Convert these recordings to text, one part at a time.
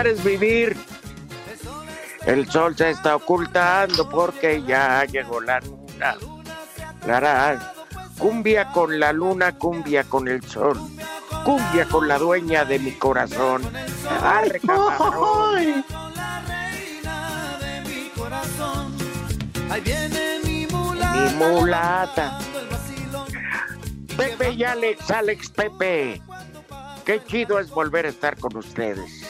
Es vivir. El sol se está ocultando porque ya llegó la luna. Lara, cumbia con la luna, cumbia con el sol. Cumbia con la dueña de mi corazón. Arre, camarón. Mi mulata. Pepe y Alex, Alex Pepe. Qué chido es volver a estar con ustedes.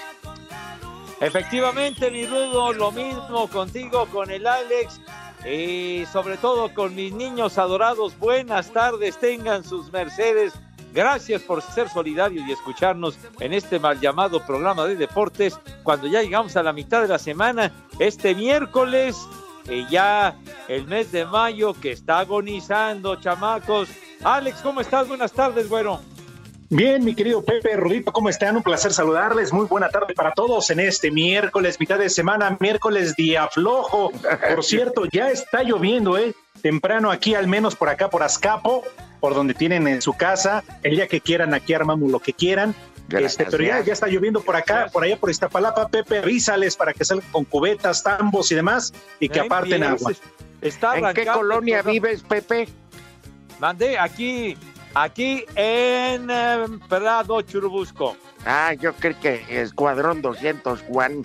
Efectivamente, mi Rudo, lo mismo contigo, con el Alex y sobre todo con mis niños adorados. Buenas tardes, tengan sus mercedes. Gracias por ser solidarios y escucharnos en este mal llamado programa de deportes cuando ya llegamos a la mitad de la semana, este miércoles, y ya el mes de mayo que está agonizando, chamacos. Alex, ¿cómo estás? Buenas tardes, güero. Bien, mi querido Pepe, Rudito, ¿cómo están? Un placer saludarles. Muy buena tarde para todos en este miércoles, mitad de semana, miércoles día flojo. Por cierto, ya está lloviendo, ¿eh? Temprano aquí, al menos por acá, por Azcapo, por donde tienen en su casa. El día que quieran, aquí armamos lo que quieran. Este, pero ya, ya está lloviendo por acá, por allá por Iztapalapa, Pepe, avísales para que salgan con cubetas, tambos y demás, y que aparten agua. Está ¿En qué colonia vives, Pepe? Mandé aquí, aquí en eh, Prado Churubusco. Ah, yo creo que Escuadrón 200, Juan.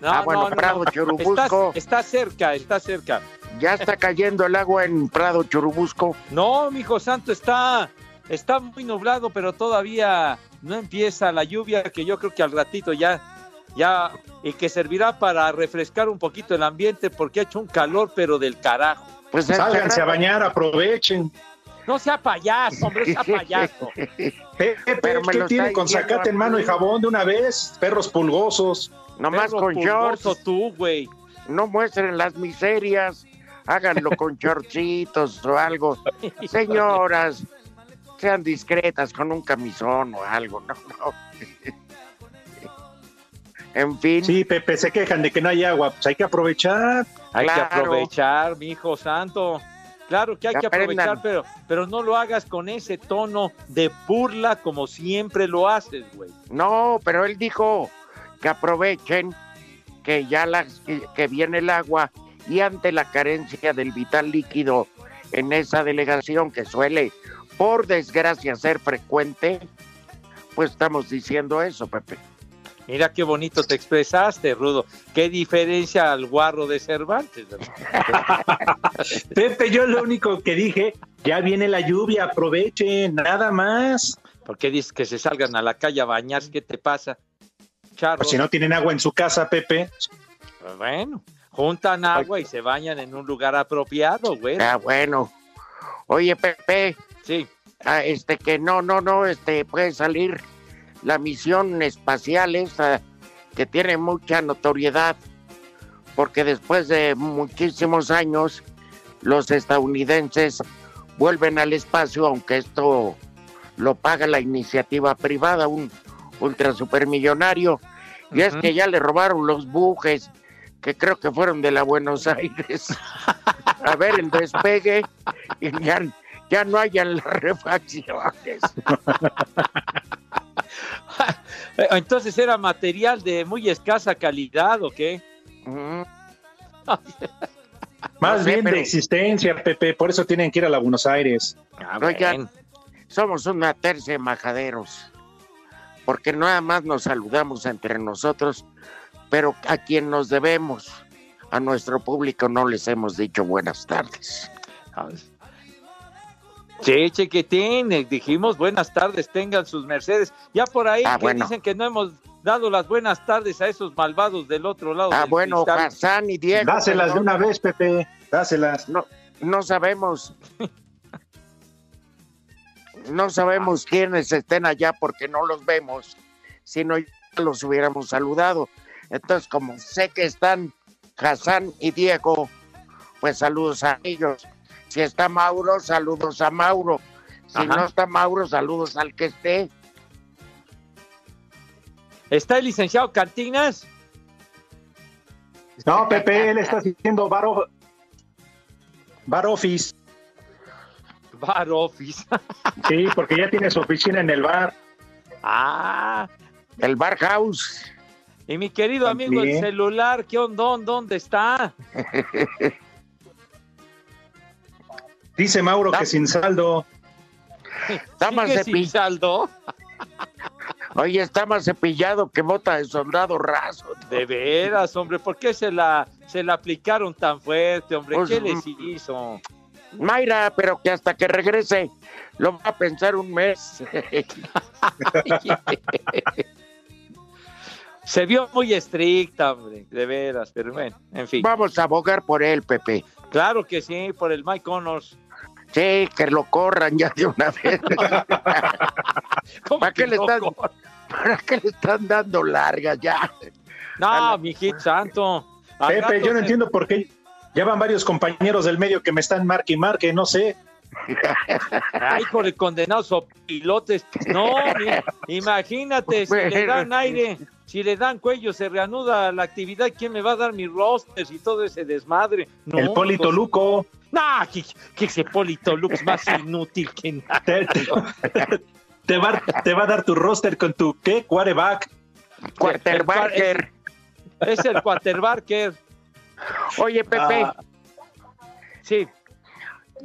No, ah, bueno, no, Prado no. Churubusco. Está, está cerca, está cerca. Ya está cayendo el agua en Prado Churubusco. No, mi hijo santo, está, está muy nublado, pero todavía no empieza la lluvia, que yo creo que al ratito ya, ya, y que servirá para refrescar un poquito el ambiente, porque ha hecho un calor, pero del carajo. Pues Sálganse a encerrado. bañar, aprovechen. No sea payaso, hombre, sea payaso. Pepe, Pero me ¿qué lo tiene con sacate en mano y jabón de una vez? Perros pulgosos. Nomás Perro con shorts. tú, güey. No muestren las miserias. Háganlo con shortcitos o algo. Señoras, sean discretas con un camisón o algo. No, no. En fin, Sí, Pepe, se quejan de que no hay agua. Pues hay que aprovechar. Hay que aprovechar, mi hijo santo. Claro que hay Que aprovechar, pero, pero no lo hagas con ese tono de burla como siempre lo haces, güey. no, pero él dijo que aprovechen que ya las, que viene el agua y ante la carencia del vital líquido en esa delegación que suele, por desgracia, ser frecuente, pues estamos diciendo eso, Pepe. Mira qué bonito te expresaste, Rudo. Qué diferencia al guarro de Cervantes. Pepe, yo lo único que dije, ya viene la lluvia, aprovechen, nada más. ¿Por qué dices que se salgan a la calle a bañarse? ¿Qué te pasa? Charro. Pues si no tienen agua en su casa, Pepe. Bueno, juntan agua y se bañan en un lugar apropiado, güey. Ah, bueno. Oye, Pepe, Sí. ah, este que no, no, no, este puede salir la misión espacial esa que tiene mucha notoriedad porque después de muchísimos años los estadounidenses vuelven al espacio, aunque esto lo paga la iniciativa privada, un ultra supermillonario, y es que ya le robaron los bujes, que creo que fueron de la Buenos Aires, a ver el despegue, y ya, ya no hayan las refacciones. Entonces era material de muy escasa calidad, ¿o qué? Más bien de existencia, Pepe, por eso tienen que ir a la Buenos Aires. Ah, Oigan, somos una tercia de majaderos, porque nada más nos saludamos entre nosotros, pero a quien nos debemos, a nuestro público, no les hemos dicho buenas tardes. Sí, chiquitín, dijimos buenas tardes, tengan sus mercedes. Ya por ahí Ah, que bueno. dicen que no hemos dado las buenas tardes a esos malvados del otro lado. Ah, del bueno, cristal. Hassan y Diego. Dáselas de una vez, Pepe, dáselas. No, no sabemos. No sabemos quiénes estén allá porque no los vemos, sino ya los hubiéramos saludado. Entonces, como sé que están Hassan y Diego, pues saludos a ellos. Si está Mauro, saludos a Mauro. Si Ajá. no está Mauro, saludos al que esté. ¿Está el licenciado Cantinas? No, Pepe, él está haciendo bar, bar office. Bar Office. Sí, porque ya tiene su oficina en el bar. ah, El Bar House. y mi querido amigo el celular, ¿qué onda? ¿Dónde está? Dice Mauro que sin saldo. Está más ¿Sigue cepi- sin saldo? Oye, está más cepillado que bota de soldado raso. De veras, hombre, ¿por qué se la, se la aplicaron tan fuerte, hombre? Pues, ¿Qué les mm, hizo? Mayra, pero que hasta que regrese lo va a pensar un mes. Se vio muy estricta, hombre, de veras, pero bueno, en fin. Vamos a abogar por él, Pepe. Claro que sí, por el Mike Connors. Sí, que lo corran ya de una vez. ¿Cómo ¿Para qué le están, ¿Para qué le están dando largas ya? No, mijito santo. Pepe, rato yo no se- entiendo por qué. Ya van varios compañeros del medio que me están marque y marque, no sé. Ay, por el condenado pilotes. No, mi- imagínate, si le dan aire, si le dan cuello, se reanuda la actividad. ¿Quién me va a dar mis rosters y todo ese desmadre? No, el Polito pues, Luco. No, que, que ese Polito Lux más inútil que nada. Te, te va, te va a dar tu roster con tu, ¿qué? Quarterback. Quarterbacker. Es el quarterbacker. Oye, Pepe, Ah, Sí,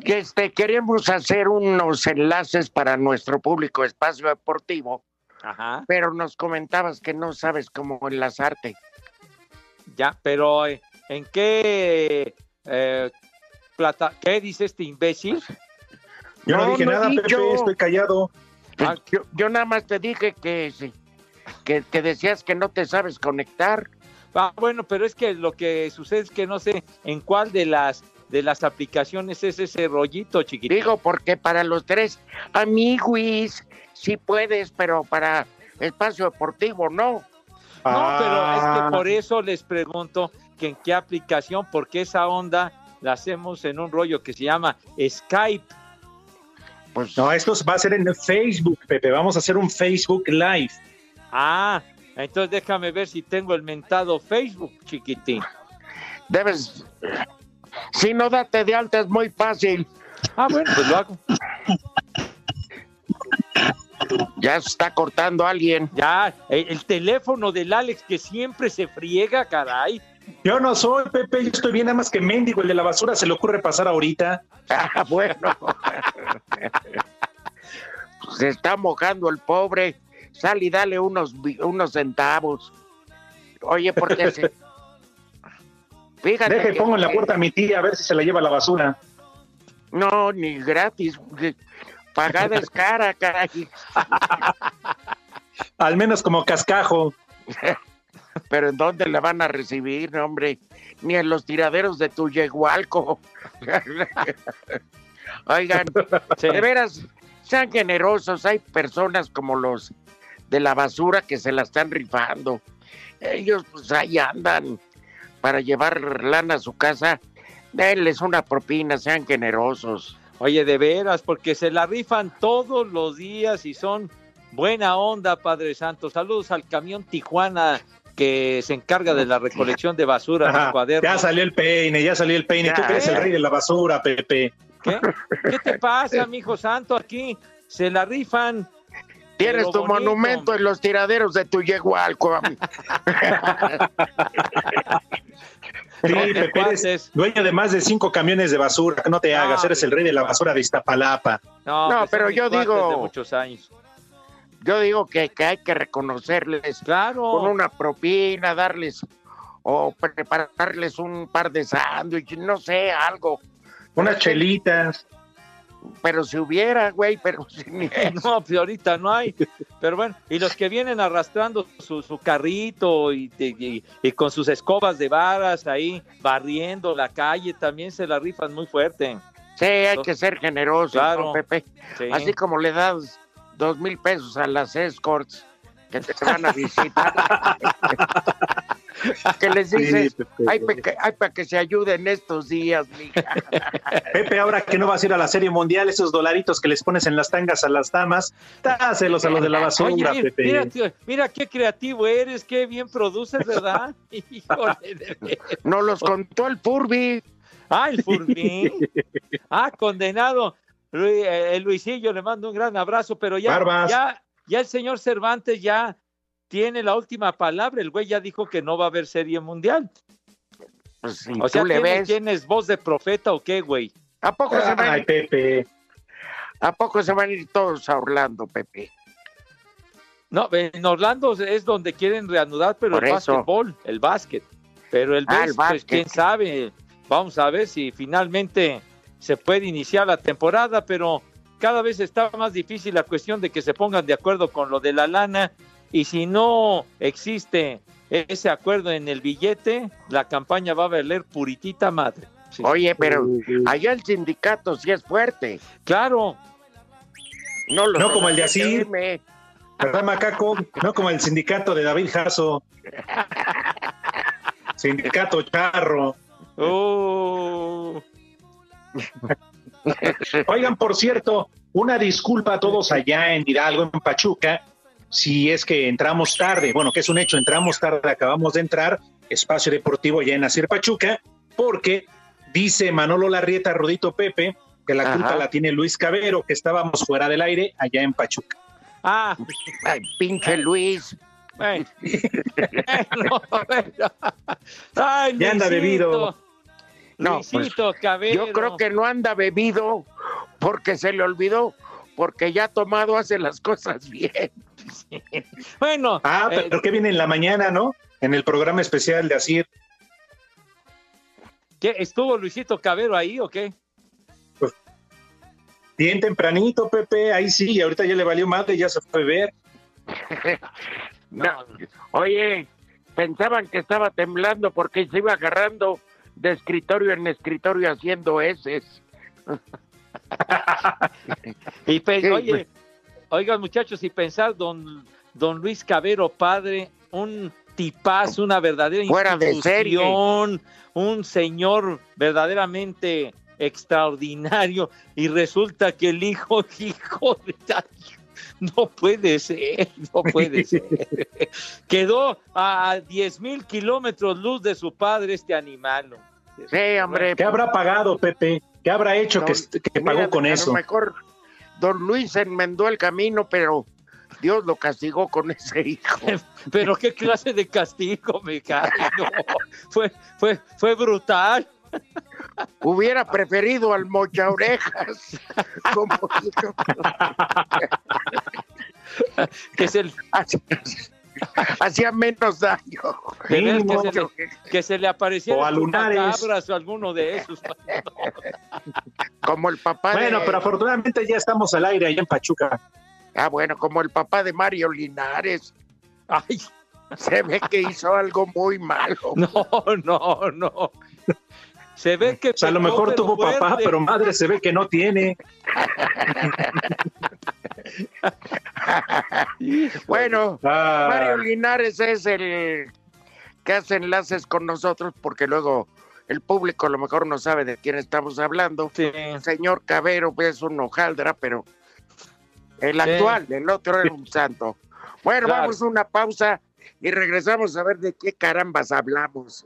que este, queremos hacer unos enlaces para nuestro público espacio deportivo, ajá, pero nos comentabas que no sabes cómo enlazarte. ya, pero eh, ¿en qué eh, plata? ¿Qué dice este imbécil? yo no, No, dije no nada. Pepe, estoy callado. Ah. Yo, yo nada más te dije que, que, que decías que no te sabes conectar. Ah, bueno, pero es que lo que sucede es que no sé en cuál de las de las aplicaciones es ese rollito chiquitito. Digo, porque para los tres amiguis sí puedes, pero para espacio deportivo no. No, pero es Ah, que por eso les pregunto que en qué aplicación, porque esa onda la hacemos en un rollo que se llama Skype. Pues No, esto va a ser en Facebook, Pepe. Vamos a hacer un Facebook Live. Ah, entonces déjame ver si tengo el mentado Facebook, chiquitín. debes. Si no date de alta es muy fácil. Ah, bueno, pues lo hago. Ya se está cortando alguien. Ya, el, el teléfono del Alex que siempre se friega, caray. Yo no soy, Pepe, yo estoy bien, nada más que mendigo, el de la basura se le ocurre pasar ahorita. Ah, bueno. Se está mojando el pobre. Sal y dale unos, unos centavos. Oye, porque se... Fíjate. Deje, que- pongo en la puerta a mi tía a ver si se la lleva la basura. No, ni gratis. Pagada es cara, caray. Al menos como cascajo. Pero ¿en dónde la van a recibir, no, hombre? Ni en los tiraderos de tu yegualco. Oigan, Sí. de veras, sean generosos. Hay personas como los de la basura que se la están rifando. Ellos, pues ahí andan. para llevar lana a su casa, denles una propina, sean generosos. Oye, de veras, porque se la rifan todos los días y son buena onda, Padre Santo. Saludos al camión Tijuana que se encarga de la recolección de basura, Ajá, los cuadernos. ya salió el peine, ya salió el peine. Tú que eres el rey de la basura, Pepe. ¿Qué? ¿Qué te pasa, mijo santo? Aquí se la rifan. Tienes tu bonito. monumento en los tiraderos de tu yegualco. Sí, Pepe, eres dueño de más de cinco camiones de basura. No te No, hagas, eres el rey de la basura de Iztapalapa. No, No, pues pero yo digo- De muchos años. Yo digo que, que hay que reconocerles Claro. con una propina, darles o prepararles un par de sándwiches, no sé, algo. Unas Pero- chelitas. Pero si hubiera, güey, pero si ni eso. No, ahorita no hay. Pero bueno, y los que vienen arrastrando su, su carrito y, y- y con sus escobas de varas ahí, barriendo la calle, también se la rifan muy fuerte. Sí, hay que ser generosos, Claro. ¿no, Pepe? Sí. Así como le das dos mil pesos a las escorts que te van a visitar. que les dices, ay, para que se ayuden estos días, mija. Pepe, ahora que no vas a ir a la Serie Mundial, esos dolaritos que les pones en las tangas a las damas, dáselos a los de la basura, Oye, mira, Pepe. mira, tío, mira qué creativo eres, qué bien produces, ¿verdad? Híjole, de. Nos los contó el Furby. Ah, el Furbín. Ah, condenado. Lu- eh, El Luisillo le mando un gran abrazo, pero ya, Barbas. ya, ya el señor Cervantes ya tiene la última palabra. El güey ya dijo que no va a haber serie mundial. Pues O sea, tú le ¿tiene- ves, ¿tienes voz de profeta o qué, güey? ¿a poco, se van, Ay, Pepe. ¿a poco se van a ir todos a Orlando, Pepe? No, en Orlando es donde quieren reanudar, pero Por el eso. básquetbol, el básquet. Pero el, Ah, el pues básquet. quién sabe. Vamos a ver si finalmente se puede iniciar la temporada, pero cada vez está más difícil la cuestión de que se pongan de acuerdo con lo de la lana y si no existe ese acuerdo en el billete, la campaña va a valer puritita madre. Sí. Oye, pero allá el sindicato sí es fuerte. Claro, No, los No como el de así. ¿Verdad, Macaco? No como el sindicato de David Jasso. Sindicato Charro. Oh, Oigan, por cierto, una disculpa a todos allá en Hidalgo, en Pachuca, si es que entramos tarde. Bueno, que es un hecho, entramos tarde, acabamos de entrar, espacio deportivo ya en Nacir Pachuca, porque dice Manolo Larrieta, Rodito Pepe, que la culpa la tiene Luis Cabero, que estábamos fuera del aire allá en Pachuca. ah, Ay, pinche Luis. Bueno. Bueno, bueno. Ay, Ya anda bebido. No, pues, Luisito Cabero. Yo creo que no anda bebido porque se le olvidó, porque ya tomado hace las cosas bien. Bueno, Ah, eh, pero que viene en la mañana, ¿no? En el programa especial de Asir. ¿qué, ¿estuvo Luisito Cabero ahí o qué? Bien tempranito, Pepe, ahí sí, y ahorita ya le valió madre, ya se fue a ver. No. Oye, pensaban que estaba temblando porque se iba agarrando de escritorio en escritorio haciendo heces. Y Sí, oye, pues. oigan muchachos, y pensar don, don Luis Cabero, padre, un tipazo, una verdadera Fuera de institución, un señor verdaderamente extraordinario, y resulta que el hijo, hijo de no puede ser, no puede ser. Quedó a 10 mil kilómetros luz de su padre este animal. Sí, hombre. ¿Qué habrá pagado, Pepe? ¿Qué habrá hecho que, pagó con a lo eso? mejor don Luis enmendó el camino, pero Dios lo castigó con ese hijo. Pero qué clase de castigo, me cae. No, fue, fue, fue brutal. Hubiera preferido al mocha orejas. Como. Que se, le- Hacía- menos daño. que se le, que se le apareciera o alguno de esos. Como el papá Bueno, de... pero afortunadamente ya estamos al aire allá en Pachuca. Ah, bueno, como el papá de Mario Linares. Ay, Se ve que hizo algo muy malo. no, no, no. Se ve que. O sea, a lo mejor tuvo papá, pero madre se ve que no tiene. Bueno, Ah, Mario Linares es el que hace enlaces con nosotros porque luego el público a lo mejor no sabe de quién estamos hablando. El señor Cabero pues, es un hojaldra, pero el actual, el otro era un santo. Bueno, vamos a una pausa y regresamos a ver de qué carambas hablamos.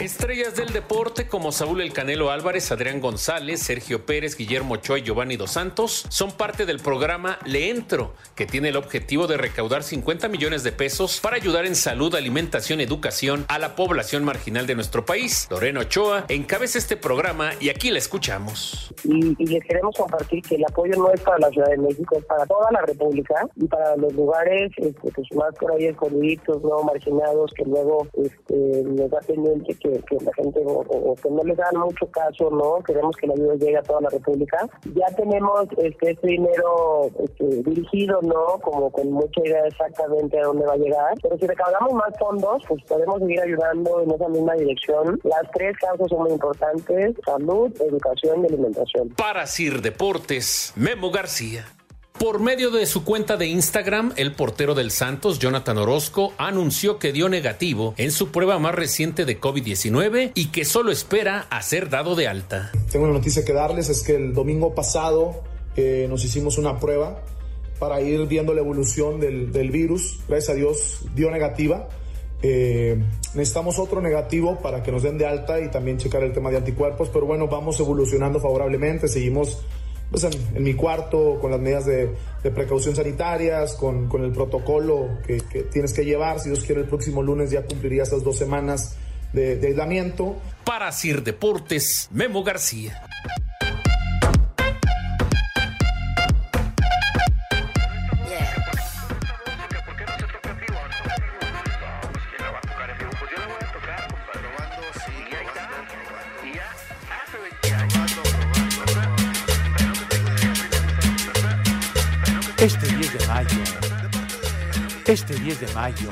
Estrellas del deporte como Saúl El Canelo Álvarez, Adrián González, Sergio Pérez, Guillermo Ochoa y Giovanni Dos Santos son parte del programa Le Entro, que tiene el objetivo de recaudar 50 millones de pesos para ayudar en salud, alimentación y educación a la población marginal de nuestro país. Lorena Ochoa encabeza este programa y aquí la escuchamos. Y, les queremos compartir que el apoyo no es para la Ciudad de México, es para toda la República y para los lugares este, pues, más por ahí escondiditos, no marginados, que luego este, nos da pendiente que que, la gente o, que no les dan mucho caso, ¿no? Queremos que la ayuda llegue a toda la República. Ya tenemos este, este dinero este, dirigido, ¿no? Como con mucha idea exactamente a dónde va a llegar. Pero si recaudamos más fondos, pues podemos seguir ayudando en esa misma dirección. Las tres causas son muy importantes, salud, educación y alimentación. Para Sir Deportes, Memo García. Por medio de su cuenta de Instagram, el portero del Santos, Jonathan Orozco, anunció que dio negativo en su prueba más reciente de COVID-19 y que solo espera a ser dado de alta. Tengo una noticia que darles, es que el domingo pasado eh, nos hicimos una prueba para ir viendo la evolución del, virus. Gracias a Dios dio negativa. Eh, necesitamos otro negativo para que nos den de alta y también checar el tema de anticuerpos, pero bueno, vamos evolucionando favorablemente, seguimos pues en, mi cuarto, con las medidas de, precaución sanitarias, con, el protocolo que, tienes que llevar. Si Dios quiere, el próximo lunes ya cumpliría esas dos semanas de, de aislamiento. Para Sir Deportes, Memo García. Este 10 de mayo,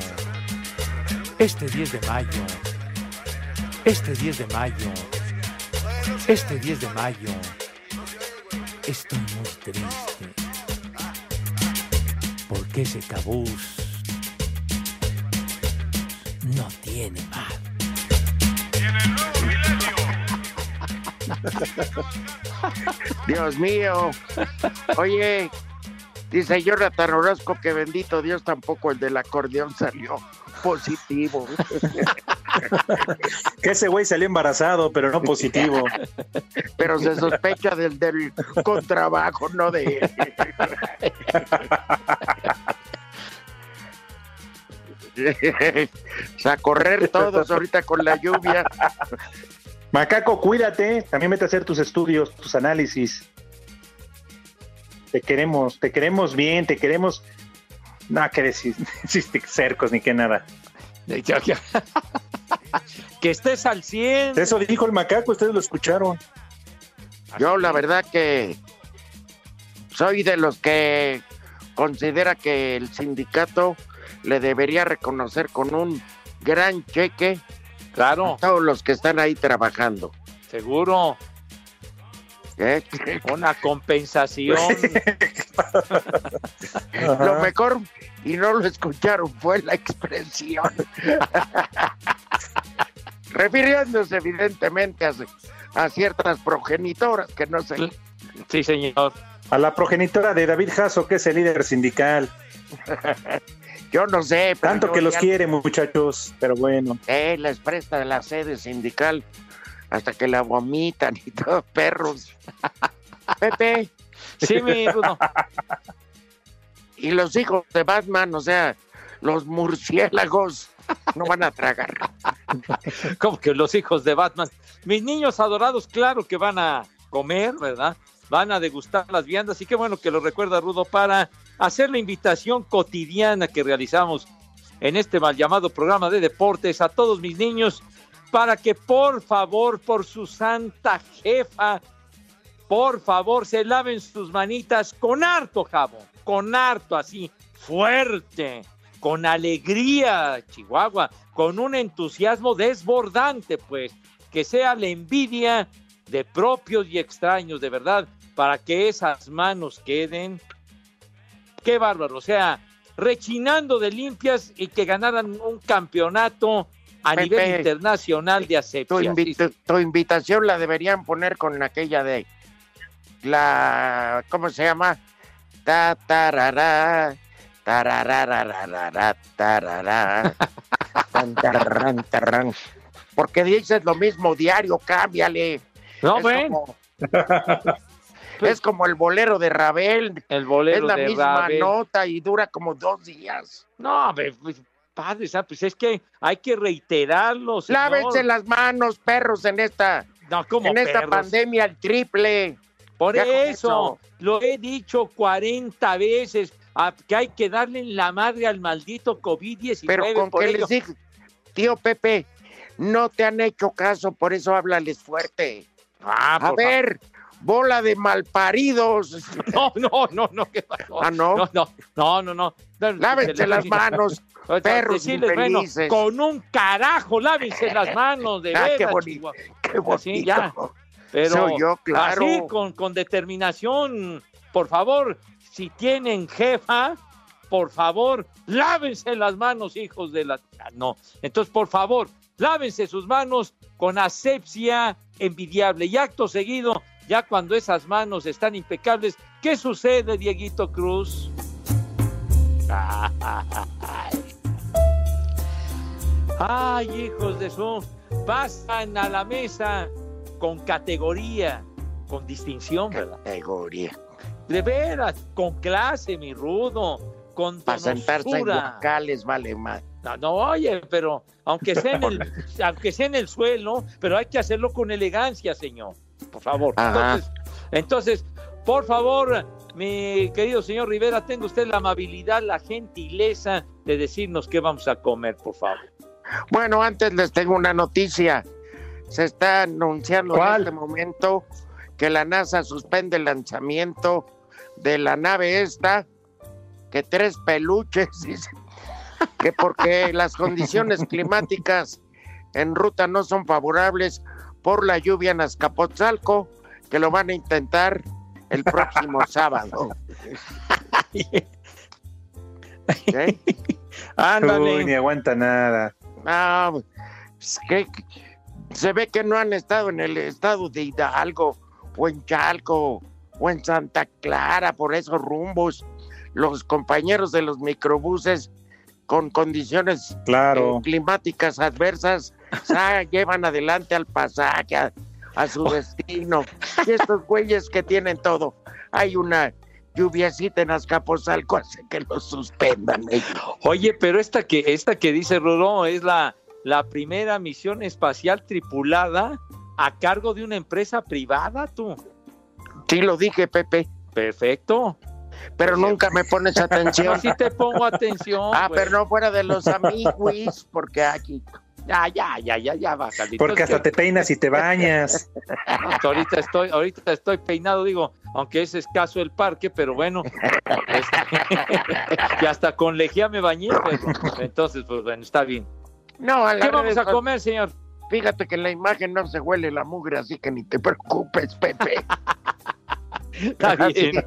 este 10 de mayo, este 10 de mayo, este 10 de mayo, estoy muy triste. Porque ese cabús no tiene mal. Dios mío. Oye, Dice Jonathan Orozco que bendito Dios tampoco el del acordeón salió positivo. que ese güey salió embarazado, pero no positivo. Pero se sospecha del, del contrabajo, no de él. a correr todos ahorita con la lluvia. Macaco, cuídate. También vete a hacer tus estudios, tus análisis. Te queremos, te queremos bien, te queremos. No, que decir, cercos ni que nada. que estés al 100. Eso dijo el macaco, ustedes lo escucharon. Yo la verdad que soy de los que considera que el sindicato le debería reconocer con un gran cheque claro. a todos los que están ahí trabajando. Seguro. ¿Eh? Una compensación. lo mejor, y no lo escucharon, fue la expresión. Refiriéndose evidentemente a, ciertas progenitoras que no sé. Sí, señor. A la progenitora de David Jasso, que es el líder sindical. Yo no sé. Tanto que los quiere, muchachos, pero bueno. Eh, les presta la sede sindical hasta que la vomitan y todo, perros. Pepe. Sí, mi Y los hijos de Batman, o sea, los murciélagos no van a tragar. Como que los hijos de Batman. Mis niños adorados, claro que van a comer, ¿verdad? Van a degustar las viandas y qué bueno que lo recuerda Rudo para hacer la invitación cotidiana que realizamos en este mal llamado programa de deportes a todos mis niños para que por favor, por su santa jefa, por favor, se laven sus manitas con harto jabón, con harto así, fuerte, con alegría, Chihuahua, con un entusiasmo desbordante, pues, que sea la envidia de propios y extraños, de verdad, para que esas manos queden, qué bárbaro, o sea, rechinando de limpias y que ganaran un campeonato a Pepe, nivel internacional de Tu, invi- tu invitación la deberían poner con aquella de la ¿cómo se llama? Ta tarará, tarararararara, tarará, tan, tararán. Porque dices lo mismo diario, cámbiale. No, es ven. Como, es como el bolero de Rabel. El bolero es la de misma nota y dura como dos días. No, pues, padre, santo, pues es que hay que reiterarlo. señor. Lávense las manos, perros, en esta, No, en esta pandemia, el triple. Por eso, lo he dicho 40 veces, a- que hay que darle la madre al maldito COVID-19. Pero con por que ello- les dije, tío Pepe, no te han hecho caso, por eso háblales fuerte. Ah, A ver, bola de malparidos. No, no, no, no, ¿qué pasó? Ah, ¿no? No, no, no, no, no. Lávense las manos, perros Decirles, bueno, con un carajo, lávense las manos, de Ah, veras. qué bonito, qué bonito. Así, ya. Pero Soy yo, claro. así, con, con determinación, por favor, si tienen jefa, por favor, lávense las manos, hijos de la... Ah, No, entonces, por favor, lávense sus manos con asepsia envidiable. Y acto seguido, ya cuando esas manos están impecables, ¿qué sucede, Dieguito Cruz? Ay, hijos de su... Pasan a la mesa con categoría, con distinción, ¿verdad? Categoría. De veras, con clase, mi rudo, con Para sentarse en guacales, vale más. No, no, oye, pero aunque sea en el, aunque sea en el suelo, pero hay que hacerlo con elegancia, señor. Por favor. Entonces, entonces, por favor, mi querido señor Rivera, tenga usted la amabilidad, la gentileza de decirnos qué vamos a comer, por favor. Bueno, antes les tengo una noticia. Se está anunciando ¿Cuál? en este momento que la NASA suspende el lanzamiento de la nave esta, que tres peluches, dice, que porque las condiciones climáticas en ruta no son favorables por la lluvia en Azcapotzalco, que lo van a intentar el próximo sábado. ¿Eh? Ándale. Uy, ni aguanta nada. Ah, es que se ve que no han estado en el estado de Hidalgo o en Chalco o en Santa Clara por esos rumbos. Los compañeros de los microbuses con condiciones Claro. eh, climáticas adversas llevan adelante al pasaje a, a su destino. Y estos güeyes que tienen todo, hay una lluviecita en Azcapotzalco, hace que los suspendan. Oye, pero esta que, esta que dice Rudo es la, la primera misión espacial tripulada a cargo de una empresa privada, tú. Sí, lo dije, Pepe. Perfecto. Pero nunca me pones atención. Yo sí te pongo atención. Ah, pero no fuera de los amigos, porque aquí. Ya, ya, ya, ya, ya, bájale. Porque hasta te peinas y te bañas. Ahorita estoy, ahorita estoy peinado, digo, aunque es escaso el parque, pero bueno, este, y hasta con lejía me bañé, pero entonces, pues bueno, está bien. No, a la ¿Qué vamos a comer, señor? Fíjate que en la imagen no se huele la mugre, así que ni te preocupes, Pepe. Está bien.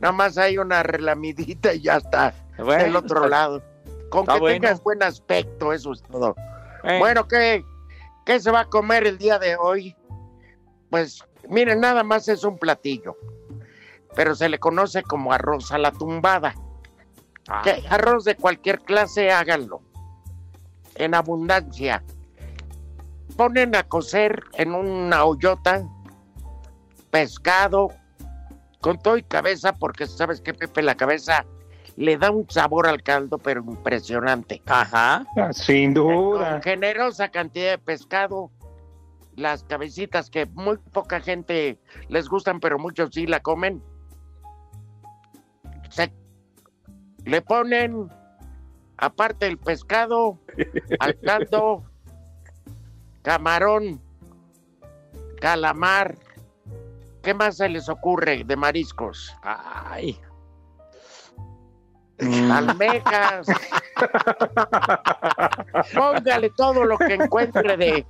Nada más hay una relamidita y ya está. Bueno, del otro está- lado. Con que bueno. tengas buen aspecto, eso es todo. Eh, Bueno, ¿qué, ¿qué se va a comer el día de hoy? Pues, miren, nada más es un platillo, pero se le conoce como arroz a la tumbada. ah, Que arroz de cualquier clase, háganlo. En abundancia. Ponen a cocer en una hoyota pescado con todo y cabeza, porque sabes que Pepe, la cabeza le da un sabor al caldo, pero impresionante. Ajá. Ah, Sin duda. Con generosa cantidad de pescado, las cabecitas que muy poca gente les gustan, pero muchos sí la comen. Se- le ponen, aparte del pescado, al caldo, camarón, calamar, ¿Qué más se les ocurre de mariscos? Ay. Almejas. Póngale todo lo que encuentre de,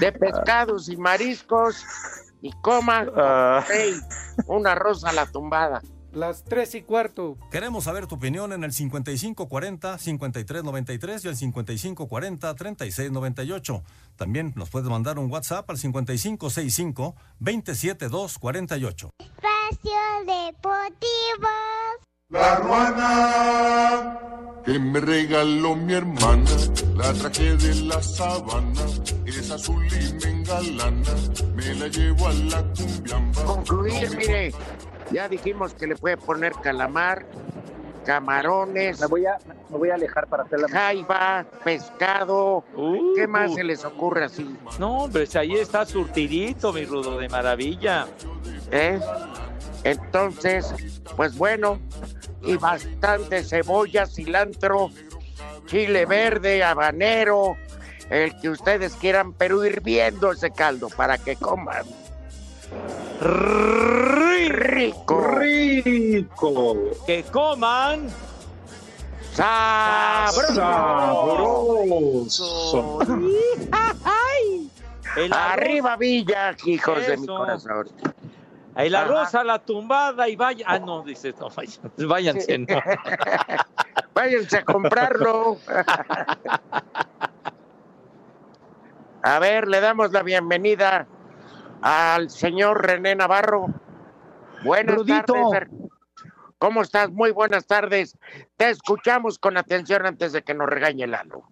de pescados y mariscos y coma Ah. hey, una rosa a la tumbada. Las tres y cuarto. Queremos saber tu opinión en el 5540-5393 y el 5540-3698. También nos puedes mandar un WhatsApp al 5565-27248. Espacio Deportivo. La ruana que me regaló mi hermana, la traje de la sabana, es azul y me engalana, me la llevo a la cumbiamba. Concluir, mire, ya dijimos que le puede poner calamar, camarones. Me voy a, me voy a alejar para hacer la Jaiba, pescado. ¿Qué más Uh. se les ocurre así? No, hombre, si ahí está surtidito, mi rudo, de maravilla. ¿Eh? Entonces, pues bueno, y bastante cebolla, cilantro, chile verde, habanero, el que ustedes quieran, pero hirviendo ese caldo para que coman. Rico. Rico. Que coman. Sabroso. Arriba Villa, hijos de mi Eso. Corazón. El Ajá. arroz a la tumbada y vaya. Ah, no, dices, no, váyanse, no. Váyanse a comprarlo. A ver, le damos la bienvenida al señor René Navarro. Buenas Rudito. tardes. ¿Cómo estás? Muy buenas tardes. Te escuchamos con atención antes de que nos regañe Lalo.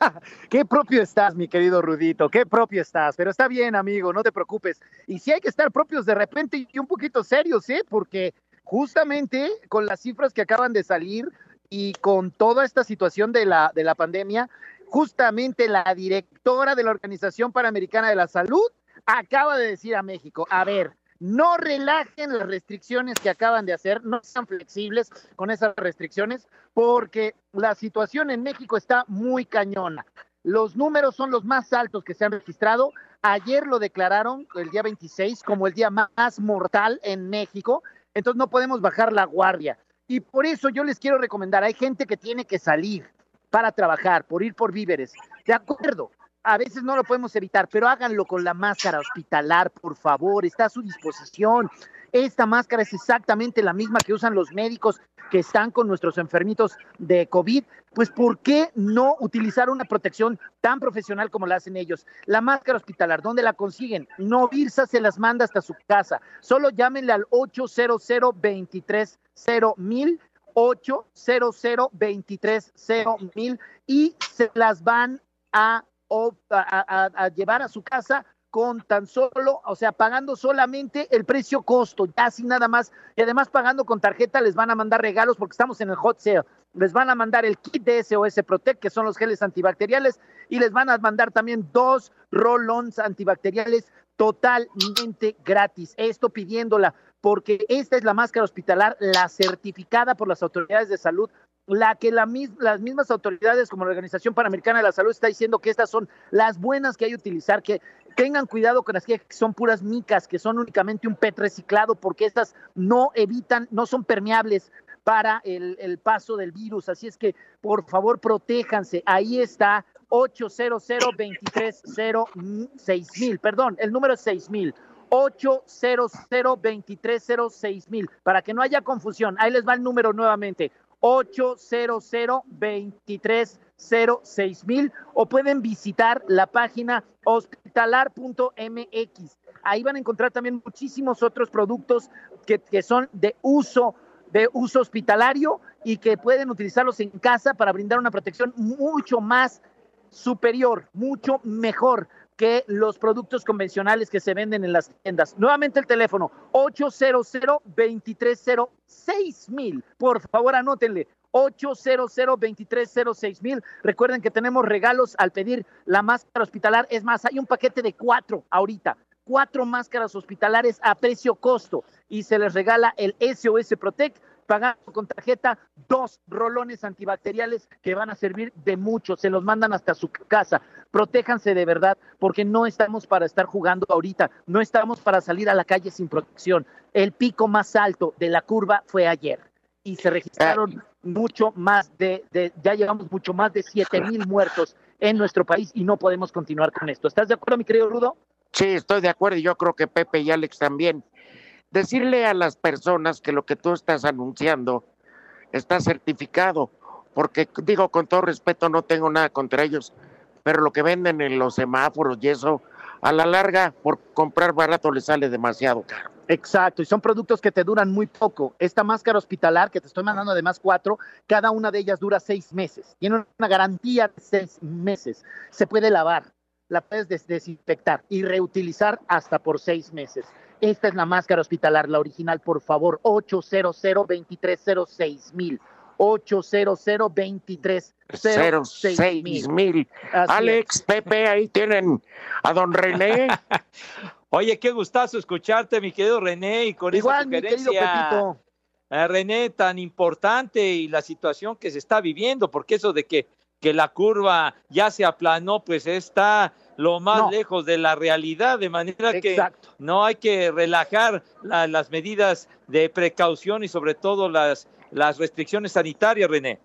Qué propio estás, mi querido Rudito, qué propio estás, pero está bien, amigo, no te preocupes. Y sí hay que estar propios de repente y un poquito serios, ¿eh? Porque justamente con las cifras que acaban de salir y con toda esta situación de la, de la pandemia, justamente la directora de la Organización Panamericana de la Salud acaba de decir a México, a ver, no relajen las restricciones que acaban de hacer, no sean flexibles con esas restricciones, porque la situación en México está muy cañona. Los números son los más altos que se han registrado. Ayer lo declararon el día 26 como el día más mortal en México, entonces no podemos bajar la guardia. Y por eso yo les quiero recomendar, hay gente que tiene que salir para trabajar, por ir por víveres. De acuerdo, a veces no lo podemos evitar, pero háganlo con la máscara hospitalar, por favor, está a su disposición. Esta máscara es exactamente la misma que usan los médicos que están con nuestros enfermitos de COVID. Pues, ¿por qué no utilizar una protección tan profesional como la hacen ellos? La máscara hospitalar, ¿dónde la consiguen? No Virsa se las manda hasta su casa. Solo llámenle al 800 230 mil 800 230 mil y se las van a, o- a- llevar a su casa con tan solo, o sea, pagando solamente el precio costo, ya sin nada más, y además pagando con tarjeta les van a mandar regalos porque estamos en el hot sale, les van a mandar el kit de SOS Protect, que son los geles antibacteriales, y les van a mandar también dos roll-ons antibacteriales totalmente gratis. Esto pidiéndola, porque esta es la máscara hospitalar, la certificada por las autoridades de salud, la que las mismas autoridades como la Organización Panamericana de la Salud está diciendo que estas son las buenas que hay que utilizar, que tengan cuidado con las que son puras micas, que son únicamente un PET reciclado, porque estas no evitan, no son permeables para el, paso del virus. Así es que, por favor, protéjanse. Ahí está 800 230 mil, perdón, el número es 6000. 800 230 mil, para que no haya confusión. Ahí les va el número nuevamente. 800 230 mil o pueden visitar la página hospitalar.mx. Ahí van a encontrar también muchísimos otros productos que, que son de uso de uso hospitalario y que pueden utilizarlos en casa para brindar una protección mucho más superior, mucho mejor que los productos convencionales que se venden en las tiendas. Nuevamente el teléfono 800 230 mil. Por favor, anótenle 800 230 mil. Recuerden que tenemos regalos al pedir la máscara hospitalar. Es más, hay un paquete de cuatro ahorita. Cuatro máscaras hospitalares a precio costo y se les regala el SOS Protect pagando con tarjeta dos rolones antibacteriales que van a servir de mucho, se los mandan hasta su casa. Protéjanse de verdad, porque no estamos para estar jugando ahorita, no estamos para salir a la calle sin protección. El pico más alto de la curva fue ayer y se registraron mucho más de, de ya llevamos mucho más de siete mil muertos en nuestro país y no podemos continuar con esto. ¿Estás de acuerdo, mi querido Rudo? Sí, estoy de acuerdo y yo creo que Pepe y Alex también. Decirle a las personas que lo que tú estás anunciando está certificado, porque digo con todo respeto, no tengo nada contra ellos, pero lo que venden en los semáforos y eso, a la larga, por comprar barato les sale demasiado caro. Exacto, y son productos que te duran muy poco. Esta máscara hospitalar que te estoy mandando además cuatro, cada una de ellas dura seis meses. Tiene una garantía de seis meses. Se puede lavar, la puedes des desinfectar y reutilizar hasta por seis meses. Esta es la máscara hospitalar, la original, por favor, 800 2306 mil. 800 2306 mil. Alex, Pepe, ahí tienen a don René. Oye, qué gustazo escucharte, mi querido René, y con Igual, esa mi querido sugerencia, René, tan importante y la situación que se está viviendo, porque eso de que, que la curva ya se aplanó, pues está lo más No. lejos de la realidad, de manera Exacto. que no hay que relajar la- las medidas de precaución y sobre todo las, las restricciones sanitarias, René.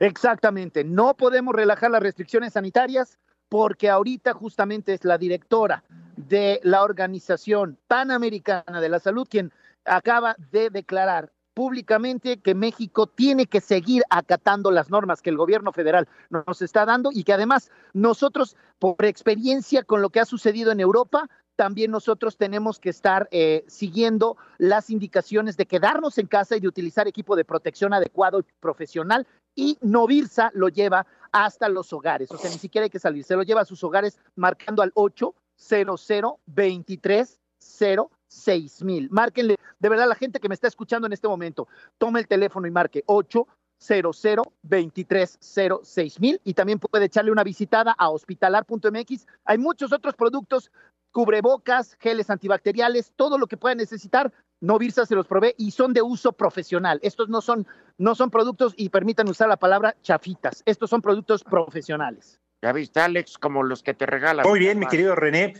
Exactamente, no podemos relajar las restricciones sanitarias porque ahorita justamente es la directora de la Organización Panamericana de la Salud quien acaba de declarar públicamente que México tiene que seguir acatando las normas que el gobierno federal nos está dando y que además nosotros, por experiencia con lo que ha sucedido en Europa, también nosotros tenemos que estar eh, siguiendo las indicaciones de quedarnos en casa y de utilizar equipo de protección adecuado y profesional y Novirsa lo lleva hasta los hogares, o sea, ni siquiera hay que salir, se lo lleva a sus hogares marcando al 800 23 mil. Márquenle, de verdad, la gente que me está escuchando en este momento, tome el teléfono y marque 800 23 mil y también puede echarle una visitada a hospitalar.mx. Hay muchos otros productos, cubrebocas, geles antibacteriales, todo lo que pueda necesitar. Novirsa se los provee y son de uso profesional. Estos no son, no son productos, y permítanme usar la palabra chafitas. Estos son productos profesionales. Ya viste, Alex, como los que te regalan. Muy bien, mi querido René.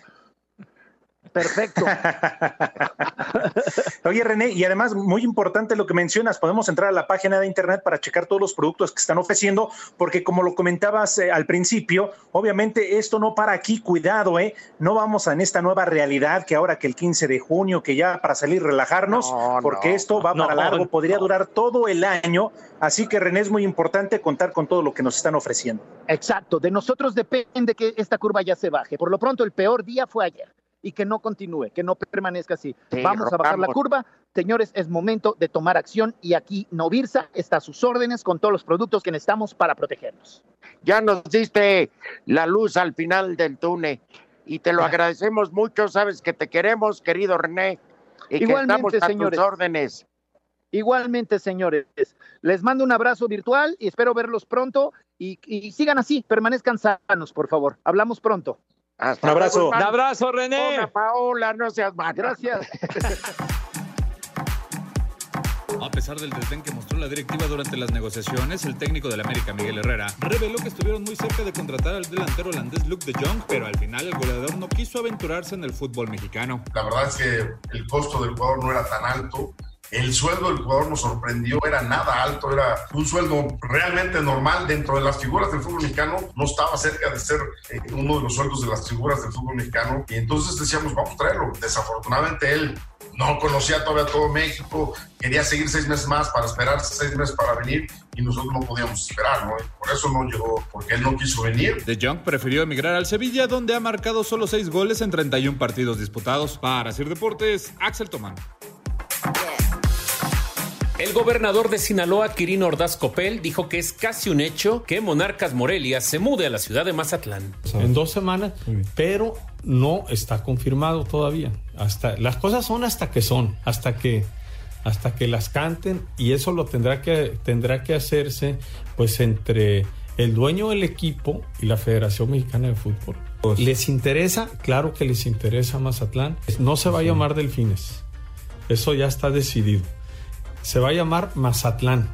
Perfecto. Oye, René, y además, muy importante lo que mencionas, podemos entrar a la página de internet para checar todos los productos que están ofreciendo, porque como lo comentabas eh, al principio, obviamente esto no para aquí, cuidado, ¿eh? No vamos a en esta nueva realidad que ahora que el 15 de junio, que ya para salir relajarnos, No, porque no, esto va no, para largo, podría durar todo el año, así que René es muy importante contar con todo lo que nos están ofreciendo. Exacto, de nosotros depende que esta curva ya se baje. Por lo pronto, el peor día fue ayer y que no continúe, que no permanezca así. Sí, Vamos a bajar la curva. Señores, es momento de tomar acción y aquí Novirsa está a sus órdenes con todos los productos que necesitamos para protegernos. Ya nos diste la luz al final del túnel y te lo agradecemos mucho. Sabes que te queremos, querido René, y que Igualmente, estamos a señores. tus órdenes. Igualmente, señores, les mando un abrazo virtual y espero verlos pronto y, y sigan así, permanezcan sanos, por favor. Hablamos pronto. Hasta Un abrazo. luego, Un abrazo, René. Hola, Paola, no seas mal. Gracias. A pesar del desdén que mostró la directiva durante las negociaciones, el técnico del América, Miguel Herrera, reveló que estuvieron muy cerca de contratar al delantero holandés Luke de Jong, pero al final el goleador no quiso aventurarse en el fútbol mexicano. La verdad es que el costo del jugador no era tan alto. El sueldo del jugador nos sorprendió, era nada alto, era un sueldo realmente normal dentro de las figuras del fútbol mexicano, no estaba cerca de ser eh, uno de los sueldos de las figuras del fútbol mexicano y entonces decíamos, vamos a traerlo. Desafortunadamente él no conocía todavía todo México, quería seguir seis meses más para esperarse seis meses para venir y nosotros no podíamos esperar, ¿no? Por eso no llegó, porque él no quiso venir. De Jong prefirió emigrar al Sevilla, donde ha marcado solo 6 goles en 31 partidos disputados. Para Sir Deportes, Axel Tomán. El gobernador de Sinaloa, Quirino Ordaz Copel, dijo que es casi un hecho que Monarcas Morelia se mude a la ciudad de Mazatlán. en dos semanas, pero no está confirmado todavía. Hasta las cosas son hasta que son, hasta que hasta que las canten y eso lo tendrá que tendrá que hacerse pues entre el dueño del equipo y la Federación Mexicana de Fútbol. ¿Les interesa? Claro que les interesa Mazatlán. No se va a llamar Delfines. Eso ya está decidido. Se va a llamar Mazatlán.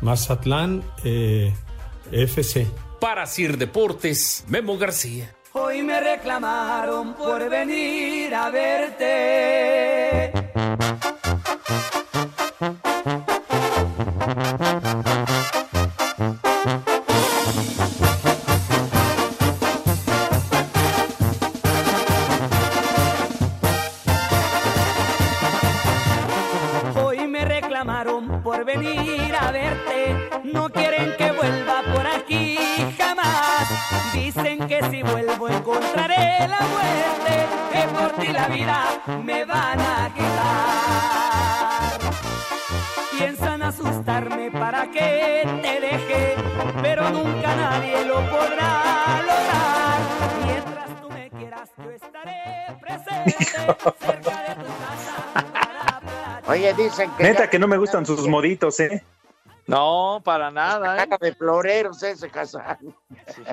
Mazatlán eh, FC. Para Sir Deportes, Memo García. Hoy me reclamaron por venir a verte. Por venir a verte. No quieren que vuelva por aquí jamás. Dicen que si vuelvo encontraré la muerte. Que por ti la vida me van a quitar. Piensan asustarme para que te deje, pero nunca nadie lo podrá lograr. Mientras tú me quieras, yo estaré presente Oye, dicen que. Neta que no me gustan sus moditos, ¿eh? No, para nada. ¿eh? Cara de floreros ese Casán.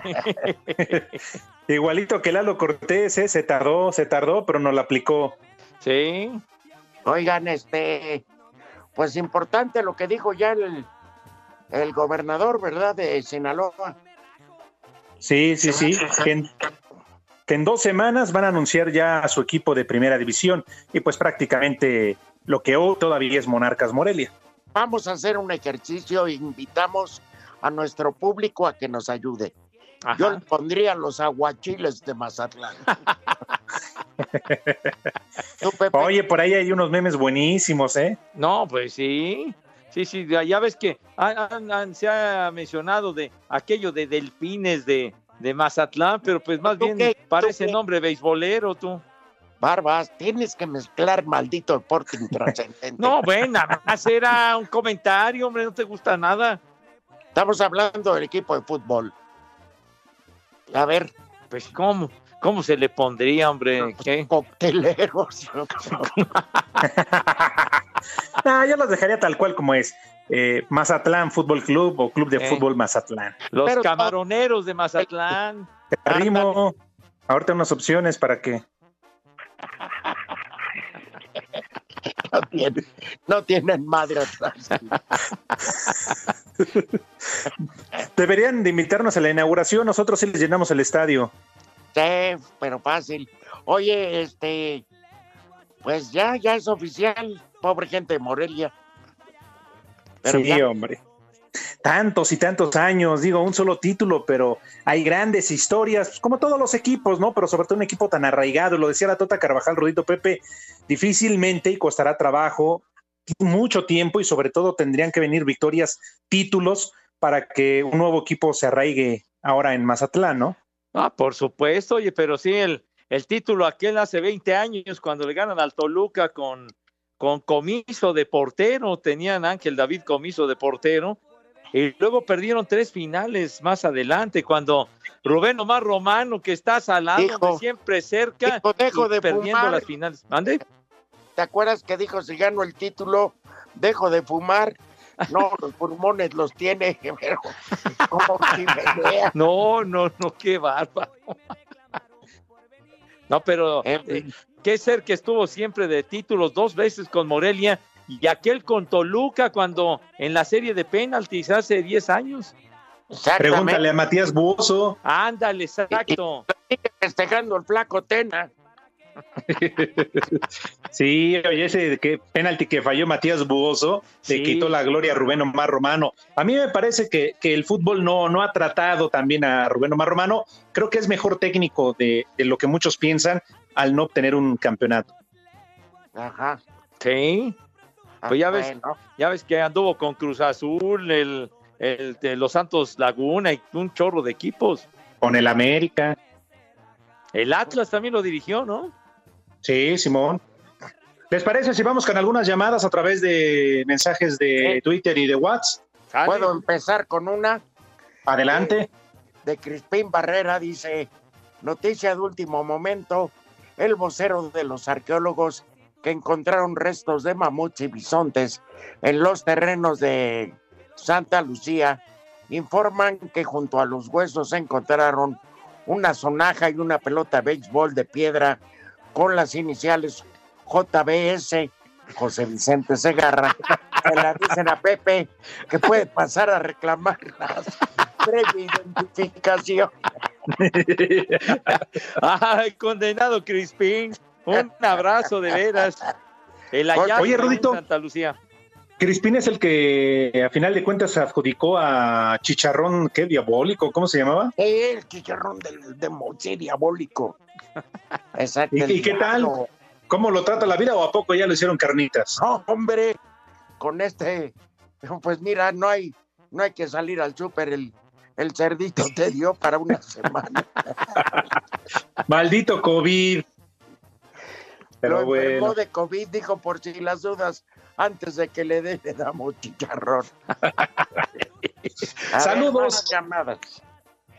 Igualito que Lalo Cortés, ¿eh? Se tardó, se tardó, pero no la aplicó. Sí. Oigan, este, pues importante lo que dijo ya el, el gobernador, ¿verdad? De Sinaloa. Sí, sí, sí. Que en, que en dos semanas van a anunciar ya a su equipo de primera división y pues prácticamente lo que hoy todavía es Monarcas Morelia. Vamos a hacer un ejercicio e invitamos a nuestro público a que nos ayude. Yo le pondría los aguachiles de Mazatlán. Oye, por ahí hay unos memes buenísimos, ¿eh? No, pues sí. Sí, sí, ya ves que han- han- se ha mencionado de aquello de delfines de, de Mazatlán, pero pues más bien qué? ¿Tú parece nombre beisbolero, tú. Barbas, tienes que mezclar maldito deporte intrascendente. No, bueno, nada más era un comentario, hombre, no te gusta nada. Estamos hablando del equipo de fútbol. A ver. Pues, ¿cómo? ¿Cómo se le pondría, hombre? ¿Qué? Cocteleros. Ah, yo los dejaría tal cual como es. Eh, Mazatlán Fútbol Club o Club de Eh. Fútbol Mazatlán. Los Pero- camaroneros de Mazatlán. Te arrimo. Ahorita unas opciones para que. No tienen, no tienen madre atrás. Deberían de invitarnos a la inauguración, nosotros sí les llenamos el estadio. Sí, pero fácil. Oye, este, pues ya, ya es oficial, pobre gente de Morelia. Pero sí, ya- hombre. Tantos y tantos años, digo, un solo título, pero hay grandes historias, pues, como todos los equipos, ¿no? Pero sobre todo un equipo tan arraigado, lo decía la Tota Carvajal, Rodito Pepe, difícilmente y costará trabajo, mucho tiempo y sobre todo tendrían que venir victorias, títulos para que un nuevo equipo se arraigue ahora en Mazatlán, ¿no? Ah, por supuesto, oye, pero sí, el, el título aquel hace 20 años, cuando le ganan al Toluca con, con Comiso de portero, tenían Ángel David Comiso de portero, y luego perdieron tres finales más adelante, cuando Rubén Omar Romano, que está salado, Dijo- hombre, siempre cerca, dijo, de perdiendo fumar. las finales. ¿Mande? ¿Te acuerdas que dijo si gano el título, dejo de fumar? No, los pulmones los tiene, pero chimenea. No, no, no, qué bárbaro. No, pero eh, qué ser que estuvo siempre de títulos dos veces con Morelia y aquel con Toluca cuando en la serie de penaltis hace 10 años. Pregúntale a Matías Buoso. Ándale, exacto. Sigue festejando el flaco Tena. Sí, oye, ese que penalti que falló Matías Buoso le Sí. quitó la gloria a Rubén Omar Romano. A mí me parece que, que el fútbol no, no ha tratado también a Rubén Omar Romano. Creo que es mejor técnico de, de lo que muchos piensan al no obtener un campeonato. Ajá. Sí. Pues ya ves, Bueno. ya ves que anduvo con Cruz Azul, el, el de los Santos Laguna y un chorro de equipos. Con el América. El Atlas también lo dirigió, ¿no? Sí, Simón. ¿Les parece si vamos con algunas llamadas a través de mensajes de Twitter y de WhatsApp? ¿Puedo empezar con una? Adelante. De Crispín Barrera dice, noticia de último momento, el vocero de los arqueólogos que encontraron restos de mamuts y bisontes en los terrenos de Santa Lucía, informan que junto a los huesos encontraron una sonaja y una pelota de béisbol de piedra con las iniciales JBS, José Vicente Segarra. Se la dicen a Pepe que puede pasar a reclamarlas. identificación. Ay, condenado Crispín. Un abrazo de veras. El hallazgo Oye, en Rudito. Santa Lucía. Crispín es el que a final de cuentas adjudicó a Chicharrón, ¿qué? Diabólico, ¿cómo se llamaba? El chicharrón del de Mochi diabólico. Exacto. ¿Y, qué tal? ¿Cómo lo trata la vida o a poco ya lo hicieron carnitas? No, hombre, con este, pues mira, no hay, no hay que salir al súper, el, el cerdito te dio para una semana. Maldito COVID. Pero Lo enfermó bueno. de COVID, dijo por si las dudas, antes de que le dé, le damos chicharrón. A ver, Saludos.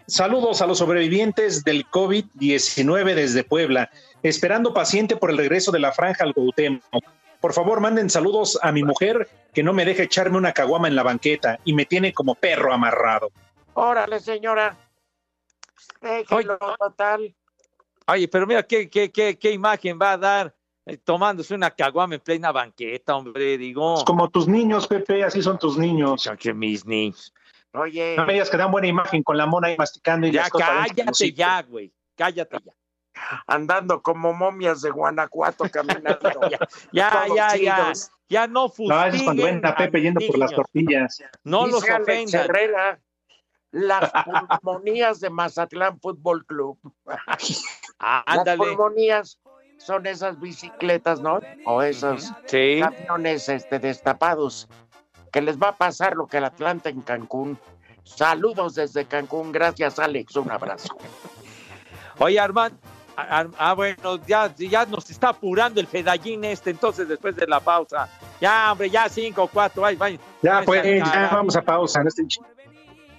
Saludos a los sobrevivientes del COVID-19 desde Puebla, esperando paciente por el regreso de la franja al Cuauhtémoc. Por favor, manden saludos a mi mujer que no me deja echarme una caguama en la banqueta y me tiene como perro amarrado. Órale, señora. Déjelo total. Oye, pero mira qué, qué, qué, qué imagen va a dar eh, tomándose una caguama en plena banqueta, hombre, digo. Como tus niños, Pepe, así son tus niños. Que mis niños. Oye, No me digas que dan buena imagen con la mona ahí masticando y Ya cállate ya, güey. Cállate ya. andando como momias de Guanajuato caminando. Ya, ya, ya. Conocidos. Ya no No, fustiguen eso es cuando ven a Pepe yendo por las tortillas. No los Dice ofendan. Herrera, las pulmonías de Mazatlán Fútbol Club. Ah, Las ándale. pulmonías son esas bicicletas, ¿no? O esos Sí. camiones este, destapados. Que les va a pasar lo que el Atlanta en Cancún. Saludos desde Cancún. Gracias, Alex. Un abrazo. Oye, Armand. Ar- Ah, bueno, ya, ya nos está apurando el fedallín este, entonces después de la pausa. Ya, hombre, ya cinco, cuatro, ay, vaya. Ya, pues, ya vamos a pausa. ch-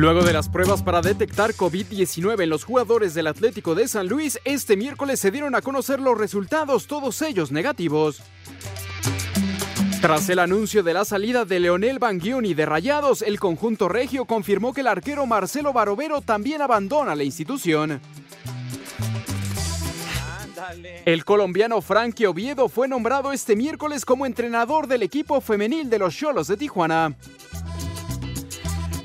Luego de las pruebas para detectar COVID-19 en los jugadores del Atlético de San Luis, este miércoles se dieron a conocer los resultados, todos ellos negativos. Tras el anuncio de la salida de Leonel Banguioni de Rayados, el conjunto regio confirmó que el arquero Marcelo Barovero también abandona la institución. El colombiano Frankie Oviedo fue nombrado este miércoles como entrenador del equipo femenil de los Cholos de Tijuana.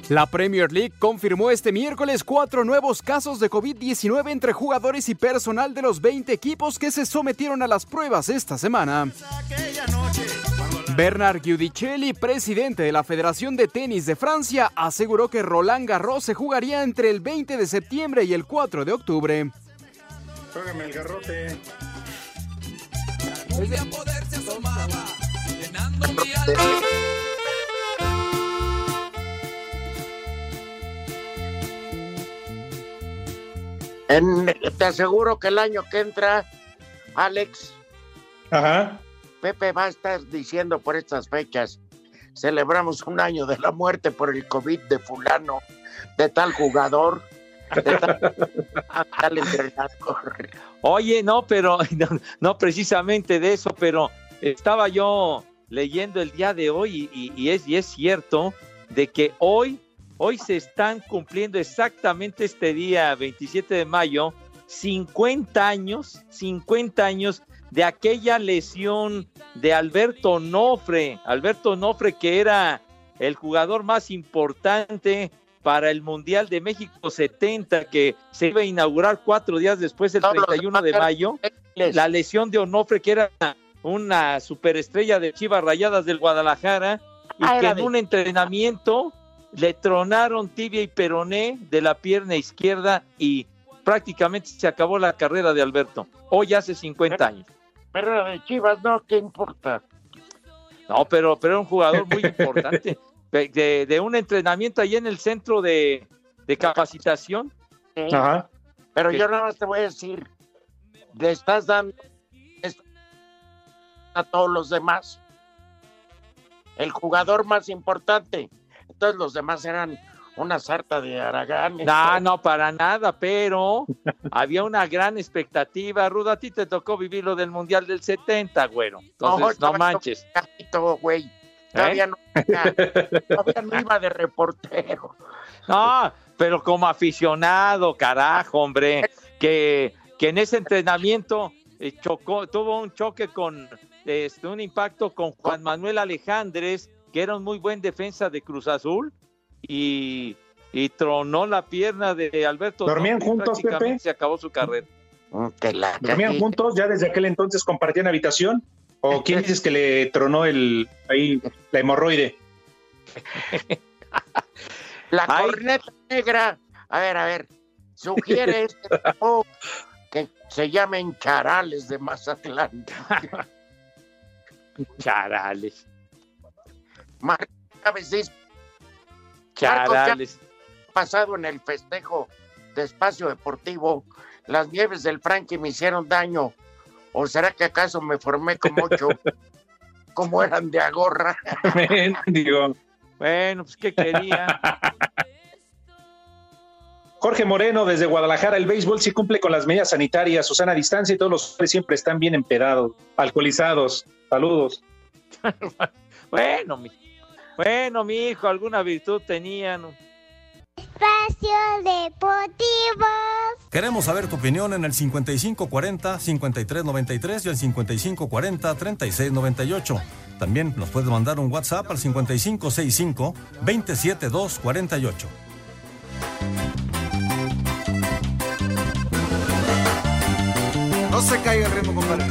La Premier League confirmó este miércoles cuatro nuevos casos de COVID-19 entre jugadores y personal de los 20 equipos que se sometieron a las pruebas esta semana. Bernard Giudicelli, presidente de la Federación de Tenis de Francia, aseguró que Roland Garros se jugaría entre el 20 de septiembre y el 4 de octubre. Págame el garrote. En- te aseguro que el año que entra, Alex, Ajá. Pepe va a estar diciendo por estas fechas, celebramos un año de la muerte por el COVID de fulano, de tal jugador, de tal, tal entrenador. Oye, no, pero no, no precisamente de eso, pero estaba yo leyendo el día de hoy y, y- y es, y es cierto de que hoy, hoy se están cumpliendo exactamente este día, 27 de mayo, 50 años, 50 años de aquella lesión de Alberto Nofre, Alberto Nofre que era el jugador más importante para el Mundial de México 70, que se iba a inaugurar cuatro días después, el 31 de mayo. La lesión de Onofre, que era una superestrella de Chivas Rayadas del Guadalajara, y que en un entrenamiento le tronaron tibia y peroné de la pierna izquierda y prácticamente se acabó la carrera de Alberto. Hoy hace 50 años. Pero de Chivas, no, ¿qué importa? No, pero, pero era un jugador muy importante. De, de- un entrenamiento ahí en el centro de, de capacitación. Sí. Pero yo nada más te voy a decir, le estás dando a todos los demás. El jugador más importante. Entonces los demás eran una sarta de Aragán. No, no, para nada, pero había una gran expectativa. Ruda, a ti te tocó vivir lo del Mundial del 70, güero. Entonces, no, estaba manches. Todo, güey. Todavía, no, todavía no iba de reportero. No, pero como aficionado, carajo, hombre, que, que en ese entrenamiento eh, chocó, tuvo un choque con este, un impacto con Juan Manuel Alejandres, que era un muy buen defensa de Cruz Azul, y, y tronó la pierna de Alberto. ¿Dormían juntos, Pepe? Se acabó su carrera. ¿Dormían juntos? ¿Ya desde aquel entonces compartían habitación? ¿O quién dices que le tronó el ahí la hemorroide? La corneta negra. A ver, a ver. Sugiere este tipo que se llamen charales de Mazatlán. Charales. Marco Chávez dice, Marcos, ya Charales. pasado en el festejo de espacio deportivo, las nieves del Frankie me hicieron daño. ¿O será que acaso me formé como ocho? como eran de agorra. Digo. Bueno, pues qué quería. Jorge Moreno, desde Guadalajara, el béisbol sí cumple con las medidas sanitarias, Susana distancia y todos los hombres siempre están bien empedados, alcoholizados. Saludos. bueno, mi, bueno, mi hijo, alguna virtud tenía, ¿no? Espacio Deportivo. Queremos saber tu opinión en el 5540-5393 y el 5540-3698. También nos puedes mandar un WhatsApp al 5565-27248. No se caiga el ritmo, compadre.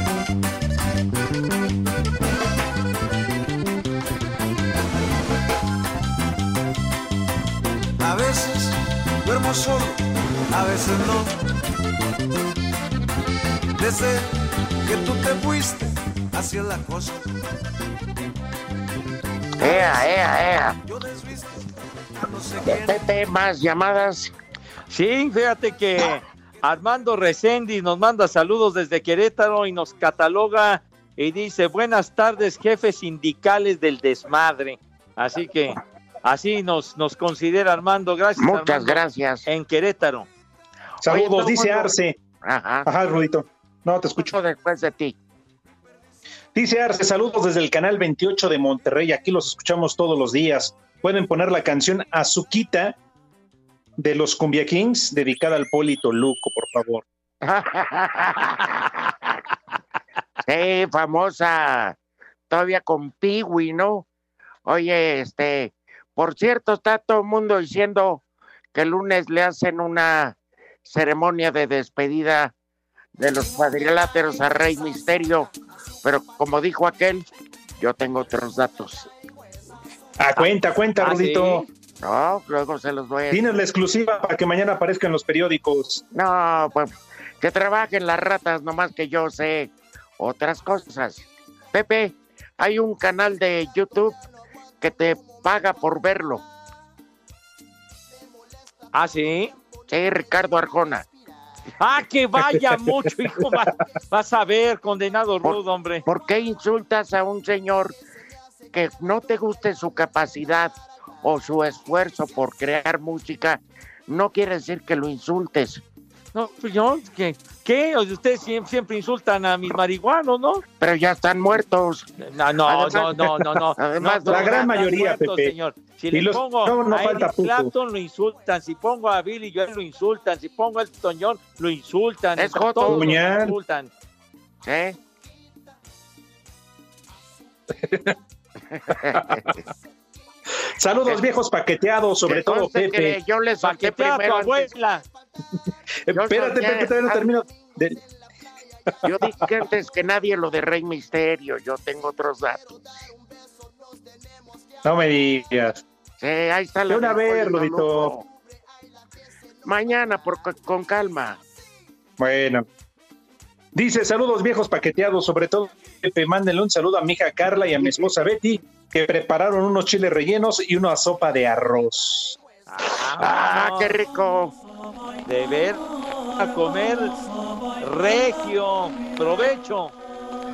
A veces no. Desde que tú te fuiste, así es la cosa. Ea, ea, ea. Pepe, más llamadas. Sí, fíjate que Armando Resendi nos manda saludos desde Querétaro y nos cataloga y dice, buenas tardes, jefes sindicales del desmadre. Así que así nos, nos considera Armando. Gracias. Muchas Armando, gracias. En Querétaro. Saludos, dice Arce. Ajá. Ajá, Rudito. No, te escucho. Después de ti. Dice Arce, saludos desde el canal 28 de Monterrey. Aquí los escuchamos todos los días. Pueden poner la canción Azuquita de los Cumbia Kings, dedicada al Polito Luco, por favor. Sí, famosa. Todavía con Piwi, ¿no? Oye, este, por cierto, está todo el mundo diciendo que el lunes le hacen una ceremonia de despedida de los cuadriláteros a Rey Misterio, pero como dijo aquel, yo tengo otros datos. Ah, cuenta, cuenta, ¿Ah, Rudito. No, luego se los voy a Tienes la exclusiva para que mañana aparezca en los periódicos. No, pues que trabajen las ratas, nomás que yo sé otras cosas. Pepe, hay un canal de YouTube que te paga por verlo. ¿Ah, sí? Sí, Ricardo Arjona. Ah, que vaya mucho, hijo. va- vas a ver, condenado rudo, hombre. ¿Por qué insultas a un señor que no te guste su capacidad o su esfuerzo por crear música? No quiere decir que lo insultes. No, pues yo, ¿qué? ¿Qué? Ustedes siempre, siempre insultan a mis marihuanos, ¿no? Pero ya están muertos. No, no, Además- no, no, no, no. Además, No, la gran mayoría, muertos, Pepe. señor. Si le los- pongo no, no a Eric. Clapton, lo insultan. Si pongo a Billy Joel, lo insultan. Si pongo a Elton John, lo insultan. Es joto. todos Puñal. insultan. ¿Sí? Saludos, viejos paqueteados, sobre todo Pepe. yo le solté Paquetea a tu abuela. Espérate, solté- Pepe, todavía no termino. de- Yo dije antes que nadie lo de Rey Misterio. Yo tengo otros datos. No me digas. Sí, ahí está la De una vez. Luco. Mañana, por, con calma. Bueno. Dice, saludos viejos paqueteados, sobre todo Pepe, mándenle un saludo a mi hija Carla y a mi esposa Betty, que prepararon unos chiles rellenos y una sopa de arroz. ¡Ah, qué rico! De ver a comer regio. Provecho.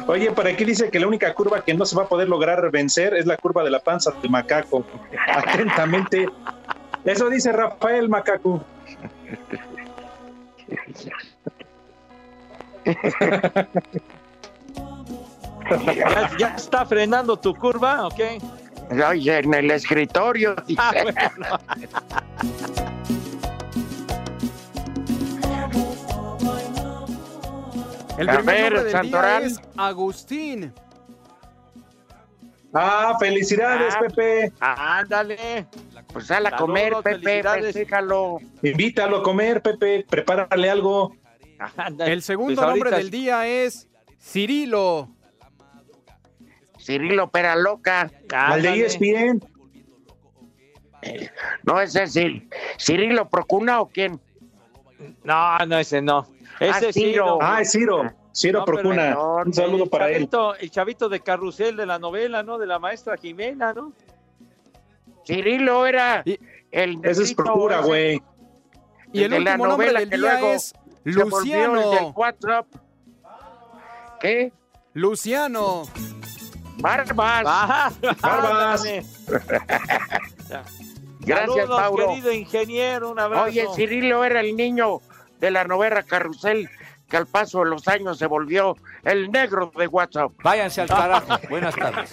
Oye, por aquí dice que la única curva que no se va a poder lograr vencer es la curva de la panza del macaco. Atentamente, Eso dice Rafael Macacu. ¿Ya, ya está frenando tu curva o qué? Oye, en el escritorio. dice. Ah, bueno. El A primer ver, nombre del día es Agustín. Ah, felicidades, Ah. Pepe. Ándale. Pues sal a comer, Pepe, felicidades. festéjalo. Invítalo a comer, Pepe. Prepárale algo. El segundo Pues nombre del día es Cirilo. Cirilo Peraloca. Al de E. ESPN. No, ese es Cir- Cirilo Procuna o quién? No, no, ese no. Ese Ah, es Ciro. Ciro. Ah, es Ciro. Ciro No, Procuna. Un saludo para él. El chavito de carrusel de la novela, ¿no? De la maestra Jimena, ¿no? Cirilo era el Ese es Procura, güey. Y el de la último nombre novela del que día luego es Luciano. del WhatsApp. ¿Qué? Luciano. Barbas. Ah, Barbas. ándale. Gracias, Saludos, Mauro. querido ingeniero, un abrazo. Oye, Cirilo era el niño de la novela Carrusel que al paso de los años se volvió el negro de WhatsApp. Váyanse al carajo. Buenas tardes.